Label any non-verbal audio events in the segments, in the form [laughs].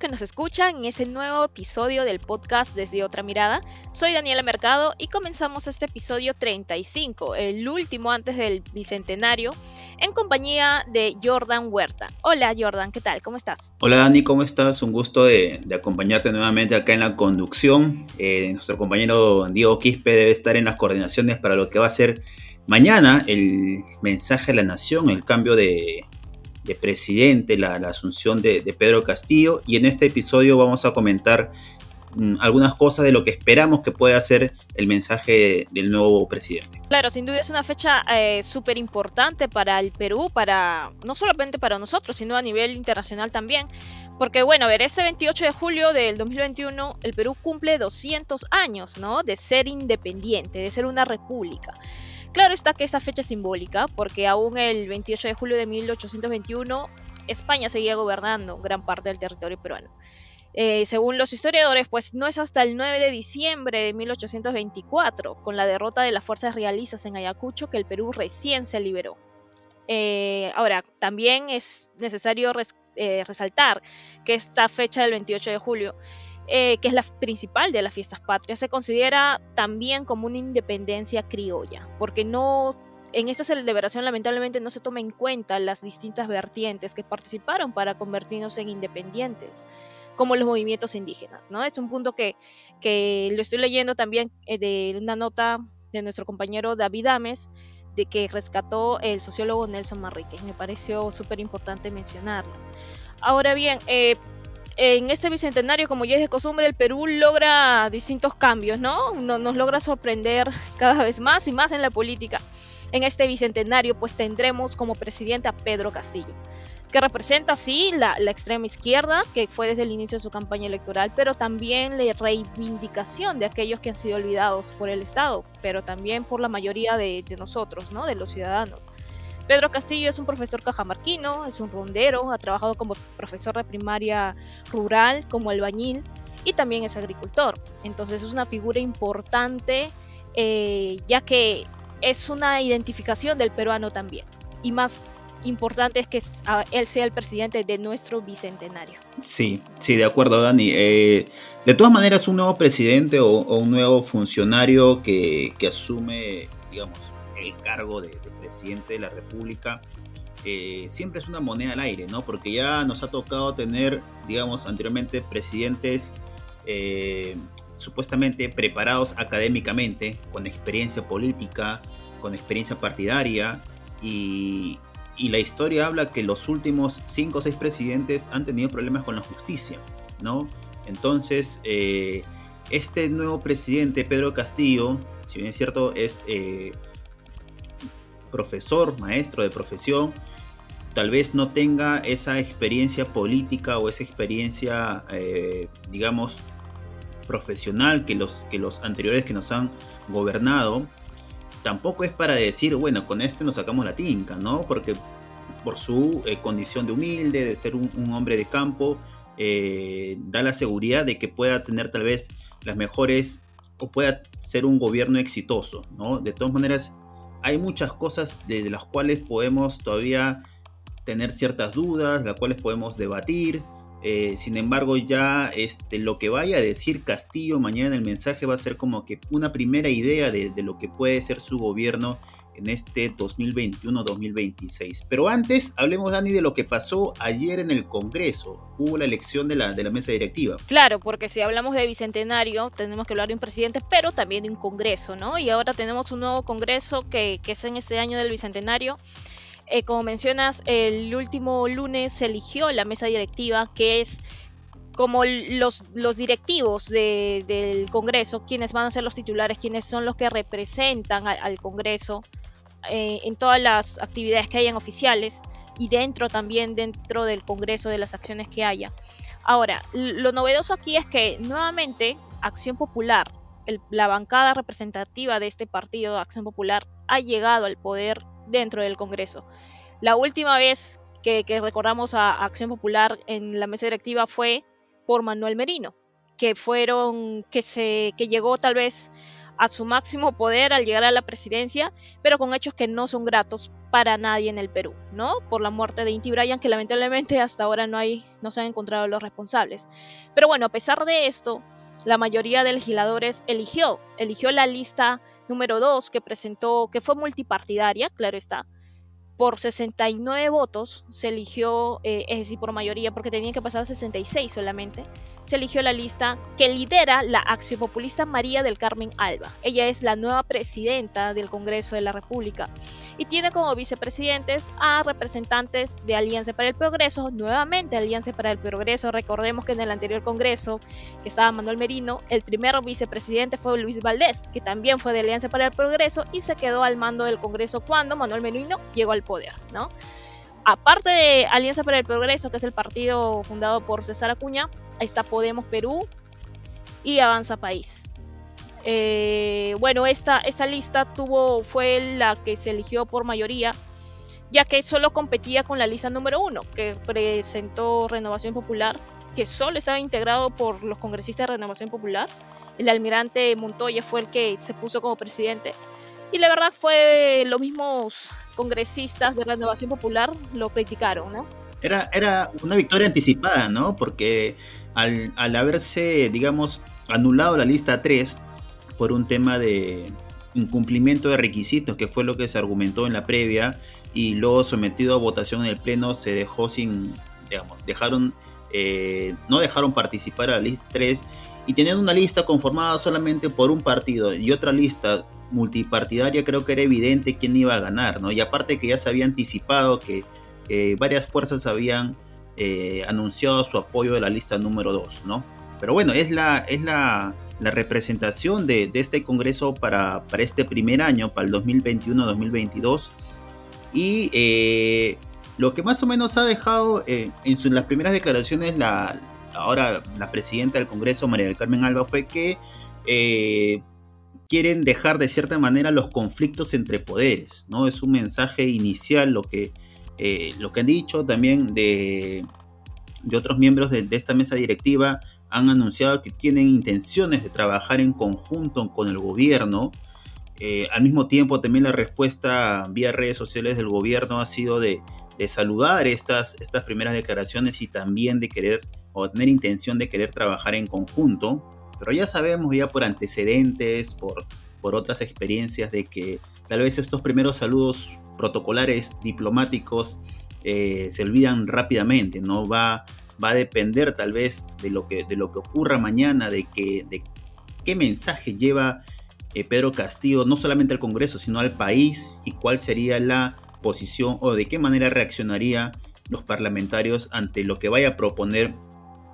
Que nos escuchan en ese nuevo episodio del podcast Desde Otra Mirada. Soy Daniela Mercado y comenzamos este episodio 35, el último antes del bicentenario, en compañía de Jordan Huerta. Hola Jordan, ¿qué tal? ¿Cómo estás? Hola Dani, ¿cómo estás? Un gusto de, acompañarte nuevamente acá en la conducción. Eh, nuestro compañero Diego Quispe debe estar en las coordinaciones para lo que va a ser mañana el mensaje a la nación, el cambio de de presidente, la, asunción de, Pedro Castillo. Y en este episodio vamos a comentar mm, algunas cosas de lo que esperamos que pueda ser el mensaje del nuevo presidente. Claro, sin duda es una fecha eh, súper importante para el Perú, para no solamente para nosotros, sino a nivel internacional también. Porque bueno, a ver, este 28 de julio del 2021 el Perú cumple 200 años, ¿no? De ser independiente, de ser una república. Claro está que esta fecha es simbólica, porque aún el 28 de julio de 1821 España seguía gobernando gran parte del territorio peruano. Eh, según los historiadores, pues no es hasta el 9 de diciembre de 1824, con la derrota de las fuerzas realistas en Ayacucho, que el Perú recién se liberó. Eh, ahora, también es necesario eh, resaltar que esta fecha del 28 de julio eh, que es la principal de las fiestas patrias, se considera también como una independencia criolla, porque no en esta celebración lamentablemente no se toma en cuenta las distintas vertientes que participaron para convertirnos en independientes, como los movimientos indígenas. ¿no? Es un punto que, que lo estoy leyendo también eh, de una nota de nuestro compañero David Ames, de que rescató el sociólogo Nelson Manrique. Me pareció súper importante mencionarlo. Ahora bien, eh, en este bicentenario, como ya es de costumbre, el Perú logra distintos cambios, ¿no? Nos logra sorprender cada vez más y más en la política. En este bicentenario, pues tendremos como presidente a Pedro Castillo, que representa, sí, la, extrema izquierda, que fue desde el inicio de su campaña electoral, pero también la reivindicación de aquellos que han sido olvidados por el Estado, pero también por la mayoría de, de nosotros, ¿no? De los ciudadanos. Pedro Castillo es un profesor cajamarquino, es un rondero, ha trabajado como profesor de primaria rural, como albañil y también es agricultor. Entonces es una figura importante eh, ya que es una identificación del peruano también. Y más importante es que él sea el presidente de nuestro bicentenario. Sí, sí, de acuerdo, Dani. Eh, de todas maneras, un nuevo presidente o, un nuevo funcionario que, que asume, digamos, el cargo de, presidente de la República, eh, siempre es una moneda al aire, ¿no? Porque ya nos ha tocado tener, digamos, anteriormente presidentes eh, supuestamente preparados académicamente, con experiencia política, con experiencia partidaria, y, la historia habla que los últimos cinco o seis presidentes han tenido problemas con la justicia, ¿no? Entonces, eh, este nuevo presidente, Pedro Castillo, si bien es cierto, es profesor, maestro de profesión, tal vez no tenga esa experiencia política o esa experiencia, eh, digamos, profesional que los, que los anteriores que nos han gobernado, tampoco es para decir, bueno, con este nos sacamos la tinca, ¿no? Porque por su eh, condición de humilde, de ser un, hombre de campo, eh, da la seguridad de que pueda tener tal vez las mejores o pueda ser un gobierno exitoso, ¿no? De todas maneras, hay muchas cosas de las cuales podemos todavía tener ciertas dudas, las cuales podemos debatir. Eh, sin embargo, ya este, lo que vaya a decir Castillo mañana en el mensaje va a ser como que una primera idea de, de lo que puede ser su gobierno en este 2021-2026. Pero antes, hablemos, Dani, de lo que pasó ayer en el Congreso. Hubo la elección de la, de la mesa directiva. Claro, porque si hablamos de bicentenario, tenemos que hablar de un presidente, pero también de un Congreso, ¿no? Y ahora tenemos un nuevo Congreso que, es en este año del bicentenario. Eh, como mencionas, el último lunes se eligió la mesa directiva, que es como los, los directivos del Congreso, quienes van a ser los titulares, quienes son los que representan al Congreso eh, en todas las actividades que hayan oficiales y dentro también dentro del Congreso de las acciones que haya. Ahora, lo novedoso aquí es que nuevamente Acción Popular la bancada representativa de este partido, Acción Popular, ha llegado al poder dentro del Congreso. La última vez que, recordamos a Acción Popular en la mesa directiva fue por Manuel Merino, que fueron, que se, que llegó tal vez a su máximo poder al llegar a la presidencia, pero con hechos que no son gratos para nadie en el Perú, ¿no? Por la muerte de Inti Bryan, que lamentablemente hasta ahora no hay, no se han encontrado los responsables. Pero bueno, a pesar de esto, la mayoría de legisladores eligió, eligió la lista número 2 que presentó, que fue multipartidaria, claro está, por 69 votos se eligió, eh, es decir, por mayoría, porque tenía que pasar 66 solamente, se eligió la lista que lidera la populista María del Carmen Alba. Ella es la nueva presidenta del Congreso de la República y tiene como vicepresidentes a representantes de Alianza para el Progreso, nuevamente Alianza para el Progreso. Recordemos que en el anterior Congreso, que estaba Manuel Merino, el primer vicepresidente fue Luis Valdés, que también fue de Alianza para el Progreso y se quedó al mando del Congreso cuando Manuel Merino llegó al poder, ¿no? Aparte de Alianza para el Progreso, que es el partido fundado por César Acuña, está Podemos Perú y Avanza País. Eh, bueno, esta, esta lista tuvo, fue la que se eligió por mayoría, ya que solo competía con la lista número uno, que presentó Renovación Popular, que solo estaba integrado por los congresistas de Renovación Popular. El almirante Montoya fue el que se puso como presidente. Y la verdad fue los mismos congresistas de Renovación Popular lo criticaron, ¿no? Era, era una victoria anticipada, ¿no? Porque al, al haberse, digamos, anulado la lista 3 por un tema de incumplimiento de requisitos, que fue lo que se argumentó en la previa, y luego sometido a votación en el Pleno, se dejó sin, digamos, dejaron, eh, no dejaron participar a la lista 3, y teniendo una lista conformada solamente por un partido y otra lista multipartidaria creo que era evidente quién iba a ganar, ¿no? Y aparte que ya se había anticipado que, varias fuerzas habían eh, anunciado su apoyo de la lista número 2, ¿no? Pero bueno, es la, es la, representación de, este Congreso para, para, este primer año, para el 2021-2022. Y eh, lo que más o menos ha dejado eh, en las primeras declaraciones la, ahora la presidenta del Congreso, María del Carmen Alba, fue que quieren dejar de cierta manera los conflictos entre poderes, ¿no? Es un mensaje inicial lo que, eh, lo que han dicho también de, de otros miembros de, esta mesa directiva, han anunciado que tienen intenciones de trabajar en conjunto con el gobierno. Eh, al mismo tiempo, también la respuesta vía redes sociales del gobierno ha sido de, de saludar estas, estas primeras declaraciones y también de querer o tener intención de querer trabajar en conjunto pero ya sabemos ya por antecedentes, por, por otras experiencias de que tal vez estos primeros saludos protocolares diplomáticos eh, se olvidan rápidamente, ¿no? Va, va a depender tal vez de lo que, de lo que ocurra mañana, de, que, de qué mensaje lleva eh, Pedro Castillo, no solamente al Congreso, sino al país, y cuál sería la posición o de qué manera reaccionaría los parlamentarios ante lo que vaya a proponer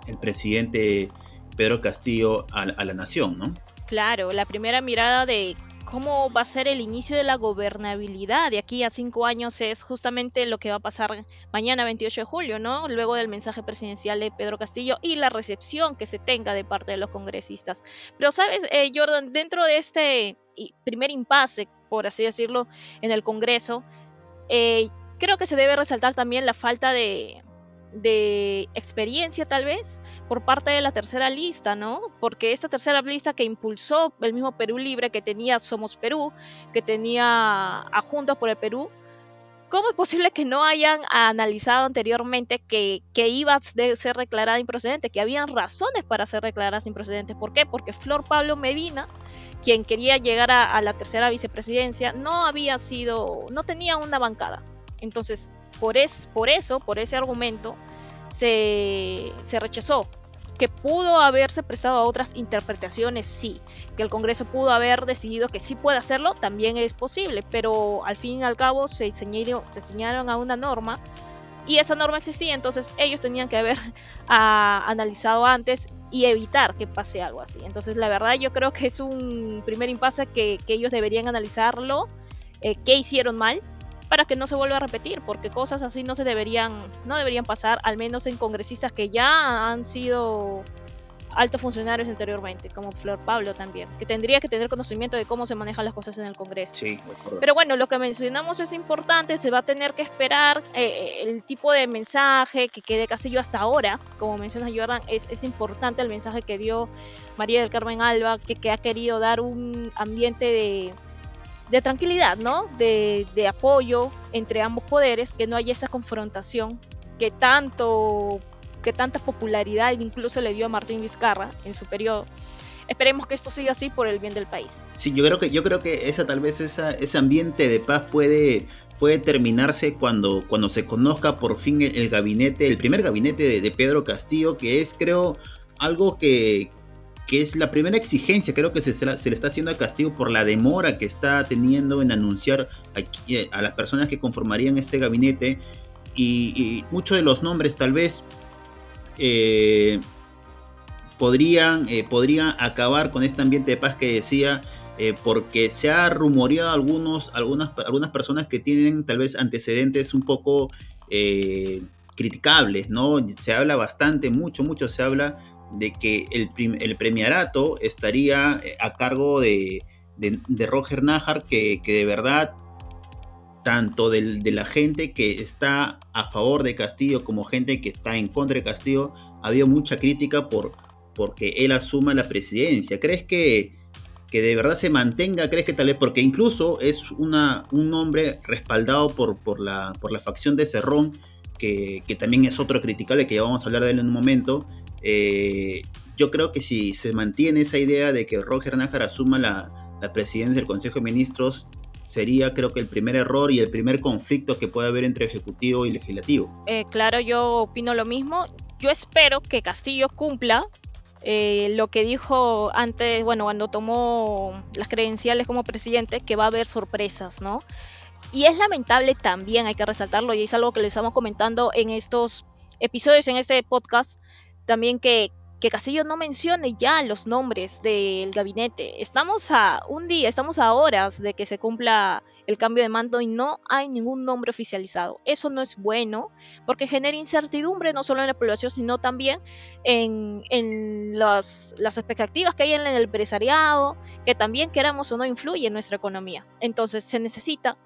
el presidente Pedro Castillo a, la nación, ¿no? Claro, la primera mirada de cómo va a ser el inicio de la gobernabilidad de aquí a cinco años es justamente lo que va a pasar mañana 28 de julio, ¿no? Luego del mensaje presidencial de Pedro Castillo y la recepción que se tenga de parte de los congresistas. Pero, ¿sabes, eh, Jordan? Dentro de este primer impasse, por así decirlo, en el Congreso, eh, creo que se debe resaltar también la falta de, de experiencia tal vez por parte de la tercera lista, ¿no? Porque esta tercera lista que impulsó el mismo Perú Libre, que tenía Somos Perú, que tenía a Juntos por el Perú, ¿cómo es posible que no hayan analizado anteriormente que, que iba a ser declarada improcedente, que habían razones para ser declaradas improcedentes? ¿Por qué? Porque Flor Pablo Medina, quien quería llegar a, a la tercera vicepresidencia, no había sido, no tenía una bancada. Entonces, por, es, por eso, por ese argumento, se, se rechazó. Que pudo haberse prestado a otras interpretaciones, sí. Que el Congreso pudo haber decidido que sí puede hacerlo, también es posible. Pero al fin y al cabo se enseñaron, se enseñaron a una norma y esa norma existía, entonces ellos tenían que haber [laughs] ah, analizado antes y evitar que pase algo así. Entonces la verdad yo creo que es un primer impasse que, que ellos deberían analizarlo, eh, qué hicieron mal para que no se vuelva a repetir, porque cosas así no se deberían, no deberían pasar, al menos en congresistas que ya han sido altos funcionarios anteriormente, como Flor Pablo también, que tendría que tener conocimiento de cómo se manejan las cosas en el Congreso. Sí, Pero bueno, lo que mencionamos es importante, se va a tener que esperar eh, el tipo de mensaje que quede Castillo hasta ahora, como menciona Jordan, es, es importante el mensaje que dio María del Carmen Alba, que, que ha querido dar un ambiente de, de tranquilidad, ¿no? De, de, apoyo entre ambos poderes, que no haya esa confrontación que tanto que tanta popularidad incluso le dio a Martín Vizcarra en su periodo. Esperemos que esto siga así por el bien del país. Sí, yo creo que yo creo que esa tal vez esa, ese ambiente de paz puede puede terminarse cuando, cuando se conozca por fin el, gabinete, el primer gabinete de, de, Pedro Castillo, que es creo algo que, que es la primera exigencia, creo que se, le está haciendo a Castillo por la demora que está teniendo en anunciar aquí, a las personas que conformarían este gabinete y, muchos de los nombres tal vez eh, podrían, eh, podrían acabar con este ambiente de paz que decía, eh, porque se ha rumoreado algunos, algunas, algunas personas que tienen tal vez antecedentes un poco eh, criticables, ¿no? Se habla bastante, mucho, mucho se habla de que el, el premiarato estaría a cargo de, de, Roger Najar, que, que de verdad tanto del, de la gente que está a favor de Castillo como gente que está en contra de Castillo, ha habido mucha crítica por porque él asuma la presidencia. ¿Crees que, que de verdad se mantenga? ¿Crees que tal vez? Porque incluso es una, un hombre respaldado por, por, la, por la facción de Cerrón, que, que, también es otro criticable, que ya vamos a hablar de él en un momento. Eh, yo creo que si se mantiene esa idea de que Roger Nájar asuma la, presidencia del Consejo de Ministros, sería creo que el primer error y el primer conflicto que puede haber entre ejecutivo y legislativo. Eh, claro, yo opino lo mismo. Yo espero que Castillo cumpla eh, lo que dijo antes, bueno, cuando tomó las credenciales como presidente, que va a haber sorpresas, ¿no? Y es lamentable también, hay que resaltarlo, y es algo que le estamos comentando en estos episodios, en este podcast, también que, que Castillo no mencione ya los nombres del gabinete. Estamos a un día, estamos a horas de que se cumpla el cambio de mando y no hay ningún nombre oficializado. Eso no es bueno porque genera incertidumbre no solo en la población, sino también en, en las, las, expectativas que hay en el empresariado, que también queramos o no influye en nuestra economía. Entonces se necesita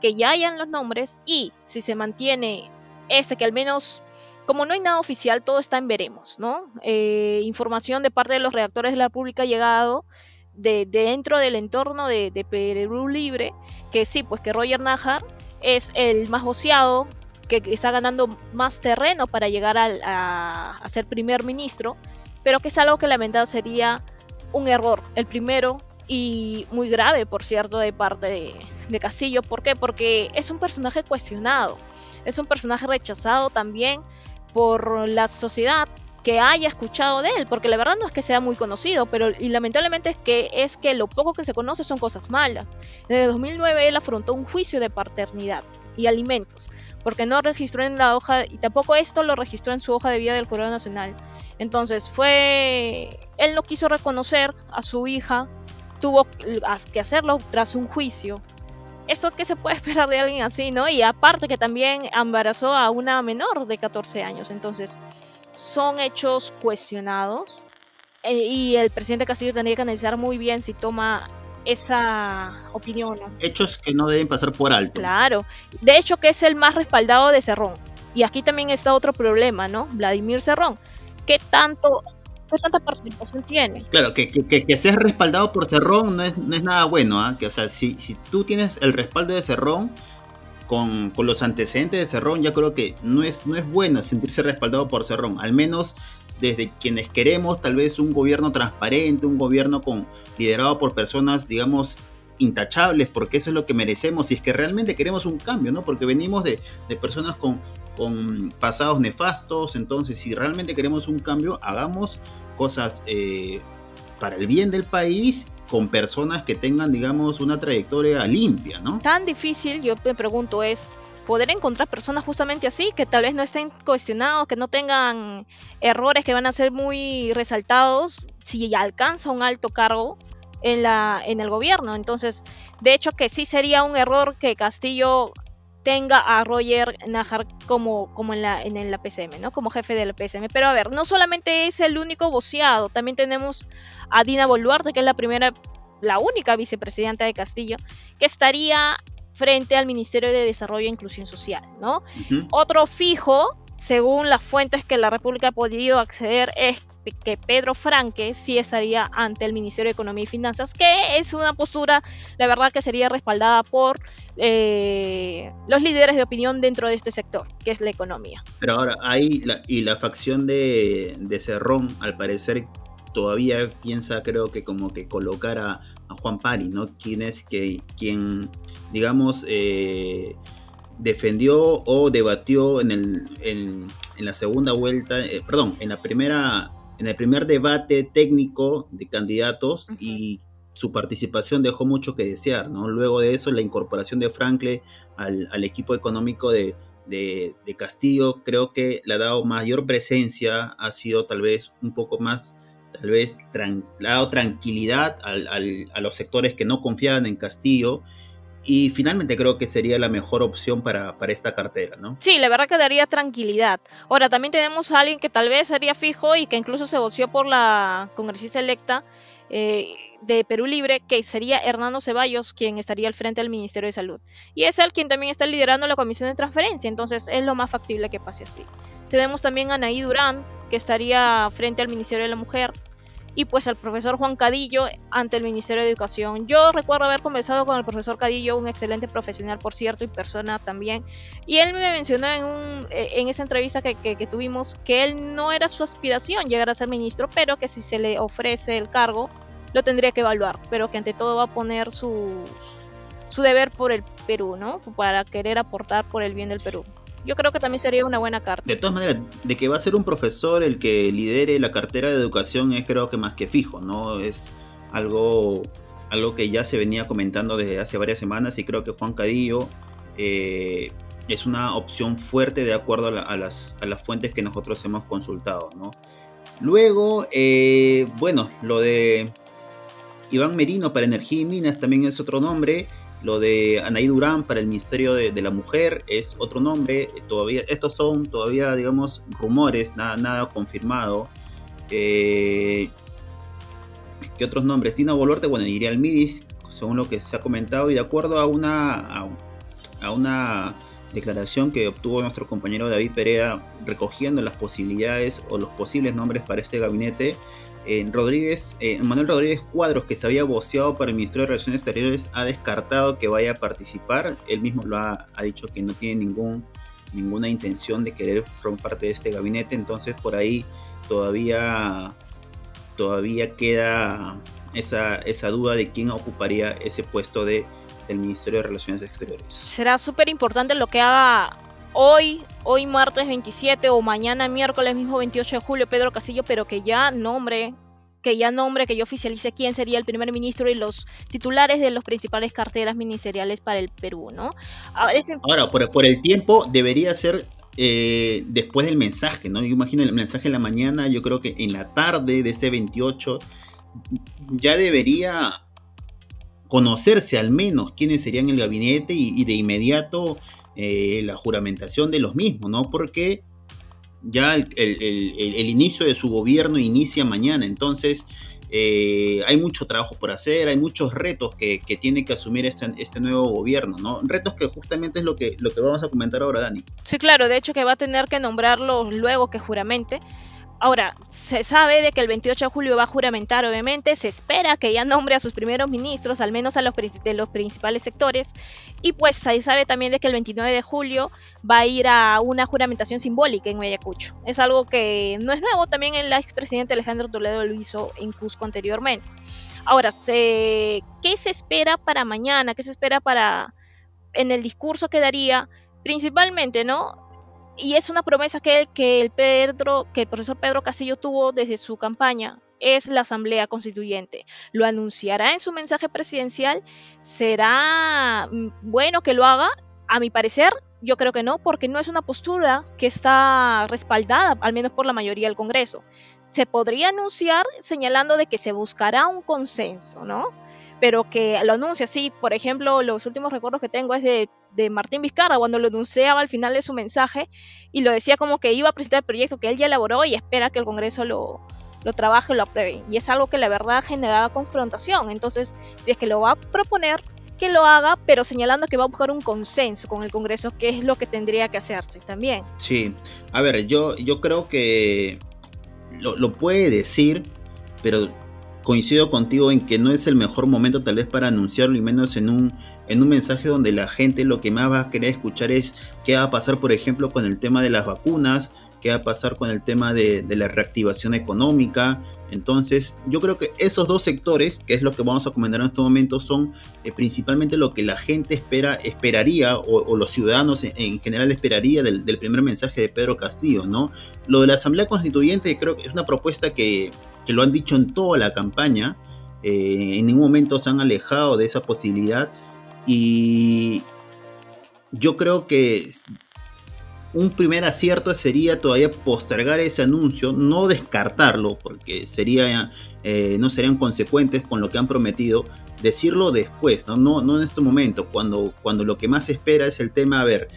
que ya hayan los nombres y si se mantiene este que al menos como no hay nada oficial, todo está en veremos, ¿no? Eh, información de parte de los redactores de la República ha llegado de, de dentro del entorno de, de, Perú Libre, que sí, pues que Roger Najar es el más voceado, que está ganando más terreno para llegar a, ser primer ministro, pero que es algo que lamentable sería un error, el primero y muy grave, por cierto, de parte de, de Castillo. ¿Por qué? Porque es un personaje cuestionado, es un personaje rechazado también por la sociedad que haya escuchado de él, porque la verdad no es que sea muy conocido, pero y lamentablemente es que es que lo poco que se conoce son cosas malas. Desde 2009 él afrontó un juicio de paternidad y alimentos, porque no registró en la hoja y tampoco esto lo registró en su hoja de vida del Jurado Nacional. Entonces fue él no quiso reconocer a su hija, tuvo que hacerlo tras un juicio ¿esto qué se puede [laughs] esperar de alguien así, no? Y aparte que también embarazó a una menor de 14 años, entonces son hechos cuestionados eh, y el presidente Castillo tendría que analizar muy bien si toma esa opinión. ¿no? Hechos que no deben pasar por alto. Claro, de hecho que es el más respaldado de Cerrón. Y aquí también está otro problema, ¿no? Vladimir Cerrón. ¿Qué tanto ¿Qué tanta participación tiene? Claro, que, que, que, seas respaldado por Cerrón no es, no es nada bueno, ¿eh? que, o sea, si, si tú tienes el respaldo de Cerrón, con, con, los antecedentes de Cerrón, ya creo que no es, no es bueno sentirse respaldado por Cerrón, al menos desde quienes queremos tal vez un gobierno transparente, un gobierno con, liderado por personas, digamos, intachables, porque eso es lo que merecemos, si es que realmente queremos un cambio, ¿no? Porque venimos de, de personas con, con pasados nefastos, entonces si realmente queremos un cambio, hagamos cosas eh, para el bien del país con personas que tengan, digamos, una trayectoria limpia, ¿no? Tan difícil, yo me pregunto, es poder encontrar personas justamente así, que tal vez no estén cuestionados, que no tengan errores que van a ser muy resaltados si alcanza un alto cargo en, la, en el gobierno. Entonces, de hecho que sí sería un error que Castillo tenga a Roger Najar como, como en, la, en la PCM, ¿no? Como jefe de la PCM. Pero a ver, no solamente es el único voceado, también tenemos a Dina Boluarte, que es la primera, la única vicepresidenta de Castillo, que estaría frente al Ministerio de Desarrollo e Inclusión Social, ¿no? Otro fijo, según las fuentes que la República ha podido acceder, es que Pedro Franque sí estaría ante el Ministerio de Economía y Finanzas, que es una postura, la verdad, que sería respaldada por eh, los líderes de opinión dentro de este sector, que es la economía. Pero ahora, ahí, y la facción de, de Cerrón, al parecer, todavía piensa, creo que como que colocar a, Juan Pari, ¿no? Quien es que, quien, digamos, eh, defendió o debatió en, el, en, la segunda vuelta, eh, perdón, en la primera en el primer debate técnico de candidatos y su participación dejó mucho que desear, ¿no? Luego de eso, la incorporación de Franklin al, equipo económico de, Castillo, creo que le ha dado mayor presencia, ha sido tal vez un poco más, tal vez, le ha dado tranquilidad a los sectores que no confiaban en Castillo y finalmente creo que sería la mejor opción para, para, esta cartera, ¿no? Sí, la verdad que daría tranquilidad. Ahora, también tenemos a alguien que tal vez sería fijo y que incluso se voció por la congresista electa eh, de Perú Libre, que sería Hernando Ceballos, quien estaría al frente del Ministerio de Salud. Y es él quien también está liderando la comisión de transferencia, entonces es lo más factible que pase así. Tenemos también a Anaí Durán, que estaría frente al Ministerio de la Mujer, y pues al profesor Juan Cadillo ante el Ministerio de Educación. Yo recuerdo haber conversado con el profesor Cadillo, un excelente profesional por cierto y persona también, y él me mencionó en, un, eh, en esa entrevista que, que, tuvimos que él no era su aspiración llegar a ser ministro, pero que si se le ofrece el cargo lo tendría que evaluar, pero que ante todo va a poner su, su deber por el Perú, ¿no? Para querer aportar por el bien del Perú yo creo que también sería una buena carta. De todas maneras, de que va a ser un profesor el que lidere la cartera de educación es creo que más que fijo, ¿no? Es algo, algo que ya se venía comentando desde hace varias semanas y creo que Juan Cadillo eh, es una opción fuerte de acuerdo a, las, a, las, fuentes que nosotros hemos consultado, ¿no? Luego, eh, bueno, lo de Iván Merino para Energía y Minas también es otro nombre. Lo de Anaí Durán para el Ministerio de, la Mujer es otro nombre. Todavía, estos son todavía, digamos, rumores, nada, nada confirmado. Eh, ¿Qué otros nombres? Tina Boluarte, bueno, iría al MIDIS, según lo que se ha comentado, y de acuerdo a una, a, una declaración que obtuvo nuestro compañero David Perea recogiendo las posibilidades o los posibles nombres para este gabinete, Rodríguez, eh, Manuel Rodríguez Cuadros, que se había voceado para el Ministerio de Relaciones Exteriores, ha descartado que vaya a participar. Él mismo lo ha, dicho que no tiene ningún, ninguna intención de querer formar parte de este gabinete. Entonces, por ahí todavía, todavía queda esa, esa duda de quién ocuparía ese puesto de, del Ministerio de Relaciones Exteriores. Será súper importante lo que haga hoy, hoy martes 27 o mañana miércoles mismo 28 de julio Pedro Castillo, pero que ya nombre, que ya nombre, que yo oficialice quién sería el primer ministro y los titulares de las principales carteras ministeriales para el Perú, ¿no? Ahora, por, el tiempo debería ser eh, después del mensaje, ¿no? Yo imagino el mensaje en la mañana, yo creo que en la tarde de ese 28 ya debería conocerse al menos quiénes serían el gabinete y de inmediato eh, la juramentación de los mismos, ¿no? Porque ya el, inicio de su gobierno inicia mañana, entonces eh, hay mucho trabajo por hacer, hay muchos retos que, tiene que asumir este, este, nuevo gobierno, ¿no? Retos que justamente es lo que, lo que vamos a comentar ahora, Dani. Sí, claro, de hecho que va a tener que nombrarlos luego que juramente, Ahora, se sabe de que el 28 de julio va a juramentar, obviamente, se espera que ya nombre a sus primeros ministros, al menos a los de los principales sectores, y pues se sabe también de que el 29 de julio va a ir a una juramentación simbólica en Ayacucho. Es algo que no es nuevo, también el expresidente Alejandro Toledo lo hizo en Cusco anteriormente. Ahora, ¿qué se espera para mañana? ¿Qué se espera para en el discurso que daría? Principalmente, ¿no? Y es una promesa que, que, el Pedro, que el profesor Pedro Castillo tuvo desde su campaña, es la Asamblea Constituyente. Lo anunciará en su mensaje presidencial. ¿Será mm, bueno que lo haga? A mi parecer, yo creo que no, porque no es una postura que está respaldada, al menos por la mayoría del Congreso. Se podría anunciar señalando de que se buscará un consenso, ¿no? Pero que lo anuncia así. Por ejemplo, los últimos recuerdos que tengo es de, de, Martín Vizcarra, cuando lo anunciaba al final de su mensaje y lo decía como que iba a presentar el proyecto que él ya elaboró y espera que el Congreso lo, lo trabaje y lo apruebe. Y es algo que la verdad generaba confrontación. Entonces, si es que lo va a proponer, que lo haga, pero señalando que va a buscar un consenso con el Congreso, que es lo que tendría que hacerse también. Sí, a ver, yo, yo creo que lo puede decir, pero coincido contigo en que no es el mejor momento tal vez para anunciarlo y menos en un, en un mensaje donde la gente lo que más va a querer escuchar es qué va a pasar por ejemplo con el tema de las vacunas, qué va a pasar con el tema de, la reactivación económica. Entonces yo creo que esos dos sectores, que es lo que vamos a comentar en este momento, son eh, principalmente lo que la gente espera, esperaría o, los ciudadanos en, general esperaría del, primer mensaje de Pedro Castillo, ¿no? Lo de la Asamblea Constituyente creo que es una propuesta que que lo han dicho en toda la campaña, eh, en ningún momento se han alejado de esa posibilidad y yo creo que un primer acierto sería todavía postergar ese anuncio, no descartarlo, porque sería, eh, no serían consecuentes con lo que han prometido, decirlo después, ¿no? No, no en este momento, cuando, cuando lo que más se espera es el tema, a ver,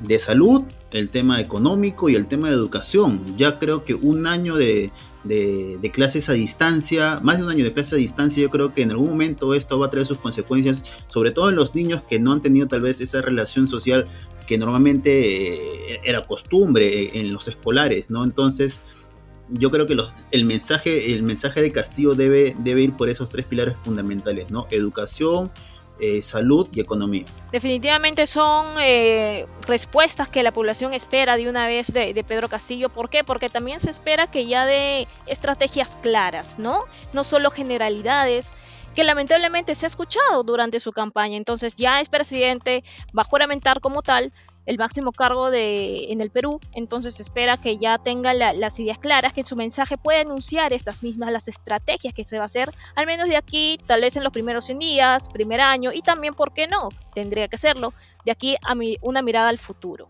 de salud, el tema económico y el tema de educación. Ya creo que un año de, de, clases a distancia, más de un año de clases a distancia, yo creo que en algún momento esto va a traer sus consecuencias, sobre todo en los niños que no han tenido tal vez esa relación social que normalmente eh, era costumbre en los escolares, ¿no? Entonces, yo creo que el, mensaje, el mensaje de Castillo debe, debe ir por esos tres pilares fundamentales, ¿no? Educación, eh, salud y economía. Definitivamente son eh, respuestas que la población espera de una vez de, Pedro Castillo. ¿Por qué? Porque también se espera que ya dé estrategias claras, ¿no? No solo generalidades que lamentablemente se ha escuchado durante su campaña. Entonces ya es presidente, va a juramentar como tal, el máximo cargo de, en el Perú, entonces espera que ya tenga las ideas claras, que en su mensaje pueda anunciar estas mismas, las estrategias que se va a hacer, al menos de aquí, tal vez en los primeros 100 días, primer año, y también, ¿por qué no? Tendría que hacerlo, de aquí a mi, una mirada al futuro,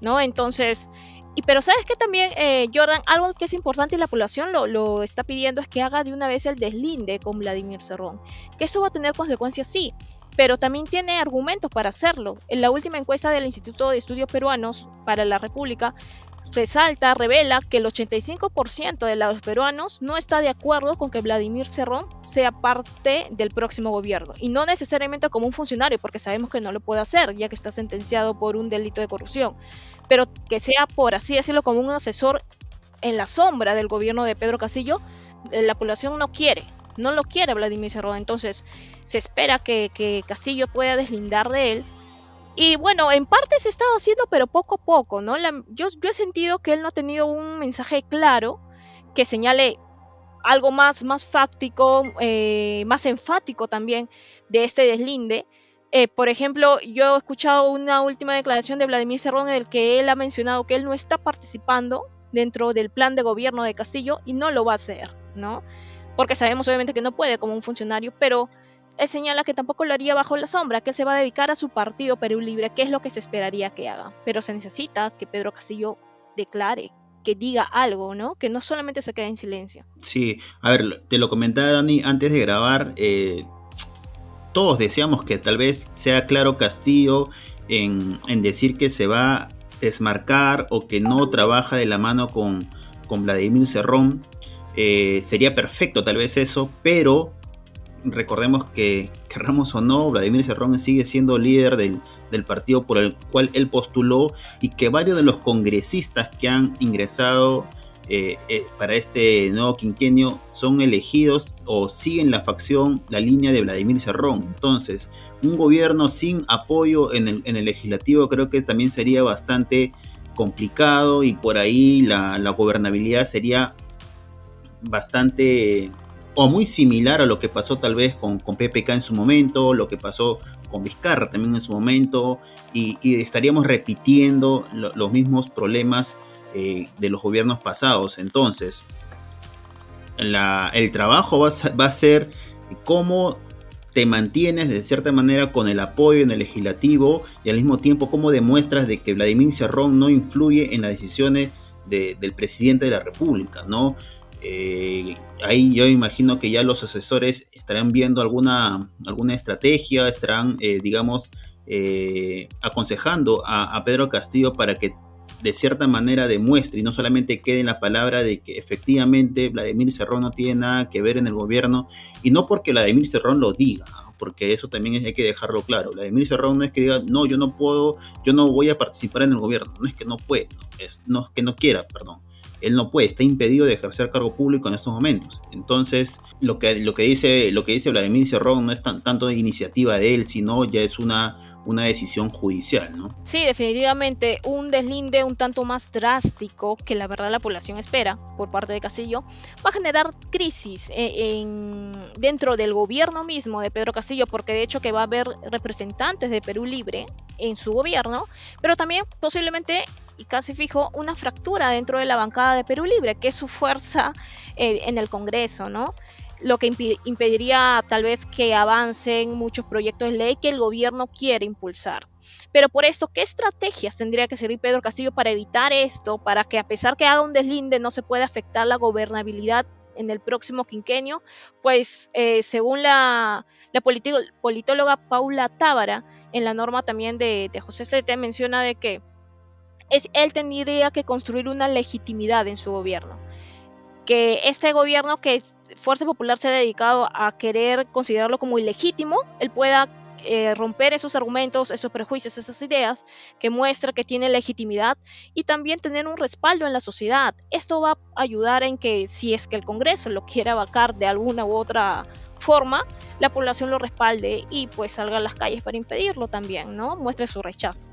¿no? Entonces, y pero sabes que también, eh, Jordan, algo que es importante y la población lo, lo, está pidiendo es que haga de una vez el deslinde con Vladimir Cerrón. Que eso va a tener consecuencias, sí, pero también tiene argumentos para hacerlo. En la última encuesta del Instituto de Estudios Peruanos para la República resalta, revela que el 85% de los peruanos no está de acuerdo con que Vladimir Cerrón sea parte del próximo gobierno. Y no necesariamente como un funcionario, porque sabemos que no lo puede hacer, ya que está sentenciado por un delito de corrupción. Pero que sea, por así decirlo, como un asesor en la sombra del gobierno de Pedro Castillo, eh, la población no quiere no lo quiere Vladimir Cerrón. Entonces se espera que, Castillo pueda deslindar de él. Y bueno, en parte se ha estado haciendo, pero poco a poco, ¿no? yo, he sentido que él no ha tenido un mensaje claro que señale algo más, más fáctico, eh, más enfático también de este deslinde. Eh, por ejemplo, yo he escuchado una última declaración de Vladimir Cerrón en el que él ha mencionado que él no está participando dentro del plan de gobierno de Castillo y no lo va a hacer, ¿no? Porque sabemos obviamente que no puede como un funcionario, pero él señala que tampoco lo haría bajo la sombra, que él se va a dedicar a su partido Perú Libre, que es lo que se esperaría que haga. Pero se necesita que Pedro Castillo declare, que diga algo, ¿no? Que no solamente se quede en silencio. Sí, a ver, te lo comentaba Dani antes de grabar. Eh, todos deseamos que tal vez sea claro Castillo en, decir que se va a desmarcar o que no trabaja de la mano con, con Vladimir Cerrón. Eh, sería perfecto tal vez eso, pero recordemos que, querramos o no, Vladimir Cerrón sigue siendo líder del, partido por el cual él postuló y que varios de los congresistas que han ingresado eh, eh, para este nuevo quinquenio son elegidos o siguen la facción, la línea de Vladimir Cerrón. Entonces, un gobierno sin apoyo en el, en el legislativo creo que también sería bastante complicado y por ahí la, la gobernabilidad sería bastante o muy similar a lo que pasó tal vez con, con PPK en su momento, lo que pasó con Vizcarra también en su momento, y, estaríamos repitiendo los mismos problemas eh, de los gobiernos pasados. Entonces, el trabajo va a, ser cómo te mantienes de cierta manera con el apoyo en el legislativo y al mismo tiempo cómo demuestras de que Vladimir Cerrón no influye en las decisiones del presidente de la República, ¿no? Eh, ahí yo imagino que ya los asesores estarán viendo alguna, alguna estrategia, estarán, eh, digamos, eh, aconsejando a, Pedro Castillo para que de cierta manera demuestre y no solamente quede en la palabra de que efectivamente Vladimir Cerrón no tiene nada que ver en el gobierno y no porque Vladimir Cerrón lo diga, porque eso también hay que dejarlo claro. Vladimir Cerrón no es que diga, no, yo no puedo, yo no voy a participar en el gobierno, no es que no puede, es no, que no quiera, perdón él no puede, está impedido de ejercer cargo público en estos momentos. Entonces, lo que, lo que, dice, lo que dice Vladimir Cerrón no es tan, tanto de iniciativa de él, sino ya es una una decisión judicial, ¿no? Sí, definitivamente un deslinde un tanto más drástico que la verdad la población espera por parte de Castillo va a generar crisis e, en, dentro del gobierno mismo de Pedro Castillo, porque de hecho que va a haber representantes de Perú Libre en su gobierno, pero también posiblemente y casi fijo una fractura dentro de la bancada de Perú Libre, que es su fuerza eh, en el Congreso, ¿no? Lo que impediría tal vez que avancen muchos proyectos de ley que el gobierno quiere impulsar. Pero por esto, ¿qué estrategias tendría que seguir Pedro Castillo para evitar esto, para que a pesar que haga un deslinde no se pueda afectar la gobernabilidad en el próximo quinquenio? Pues eh, según la, politóloga Paula Tábara, en la norma también de, José Estete menciona de que es, él tendría que construir una legitimidad en su gobierno. Que este gobierno que Fuerza Popular se ha dedicado a querer considerarlo como ilegítimo, él pueda eh, romper esos argumentos, esos prejuicios, esas ideas que muestra que tiene legitimidad y también tener un respaldo en la sociedad. Esto va a ayudar en que si es que el Congreso lo quiere vacar de alguna u otra forma, la población lo respalde y pues salga a las calles para impedirlo también, ¿no? Muestre su rechazo.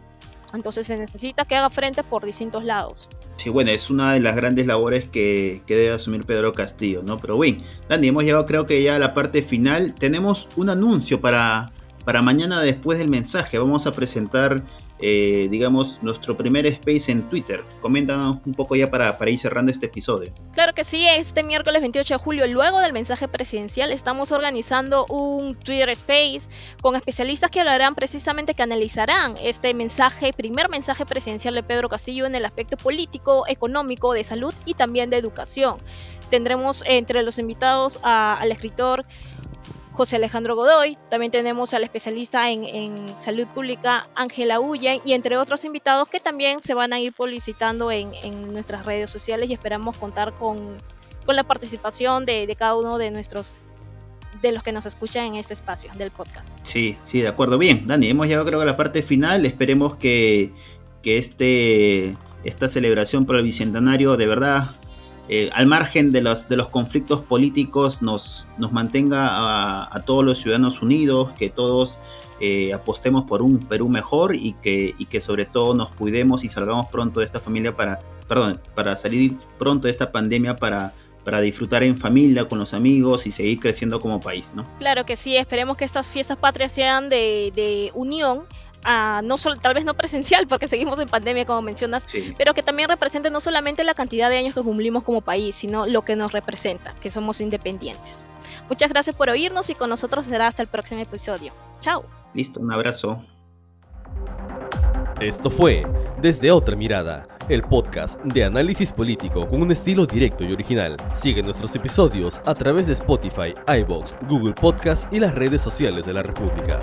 Entonces se necesita que haga frente por distintos lados. Sí, bueno, es una de las grandes labores que, debe asumir Pedro Castillo, ¿no? Pero bueno, Dani, hemos llegado creo que ya a la parte final. Tenemos un anuncio para, para mañana después del mensaje. Vamos a presentar eh, digamos, nuestro primer space en Twitter. Coméntanos un poco ya para, para ir cerrando este episodio. Claro que sí, este miércoles 28 de julio, luego del mensaje presidencial, estamos organizando un Twitter Space con especialistas que hablarán precisamente, que analizarán este mensaje, primer mensaje presidencial de Pedro Castillo en el aspecto político, económico, de salud y también de educación. Tendremos entre los invitados al escritor José Alejandro Godoy, también tenemos al especialista en, salud pública Ángela Ulla y entre otros invitados que también se van a ir publicitando en, nuestras redes sociales y esperamos contar con, la participación de, cada uno de nuestros de los que nos escuchan en este espacio del podcast. Sí, sí, de acuerdo. Bien, Dani, hemos llegado creo a la parte final. Esperemos que, que este, esta celebración por el Bicentenario de verdad eh, al margen de los, de los conflictos políticos, nos, nos mantenga a, todos los ciudadanos unidos, que todos eh, apostemos por un Perú mejor y que, y que sobre todo nos cuidemos y salgamos pronto de esta familia para, perdón, para salir pronto de esta pandemia para, para disfrutar en familia, con los amigos y seguir creciendo como país, ¿no? Claro que sí, esperemos que estas fiestas patrias sean de, de unión no solo, tal vez no presencial, porque [laughs] seguimos en pandemia, como mencionas, pero que también represente no solamente la cantidad de años que cumplimos como país, sino lo que nos representa, que somos independientes. Muchas gracias por oírnos y con nosotros será hasta el próximo episodio. Chao. Listo, un abrazo. Esto fue Desde Otra Mirada, el podcast de análisis político con un estilo directo y original. Sigue nuestros episodios a través de Spotify, iBox, Google Podcast y las redes sociales de la República.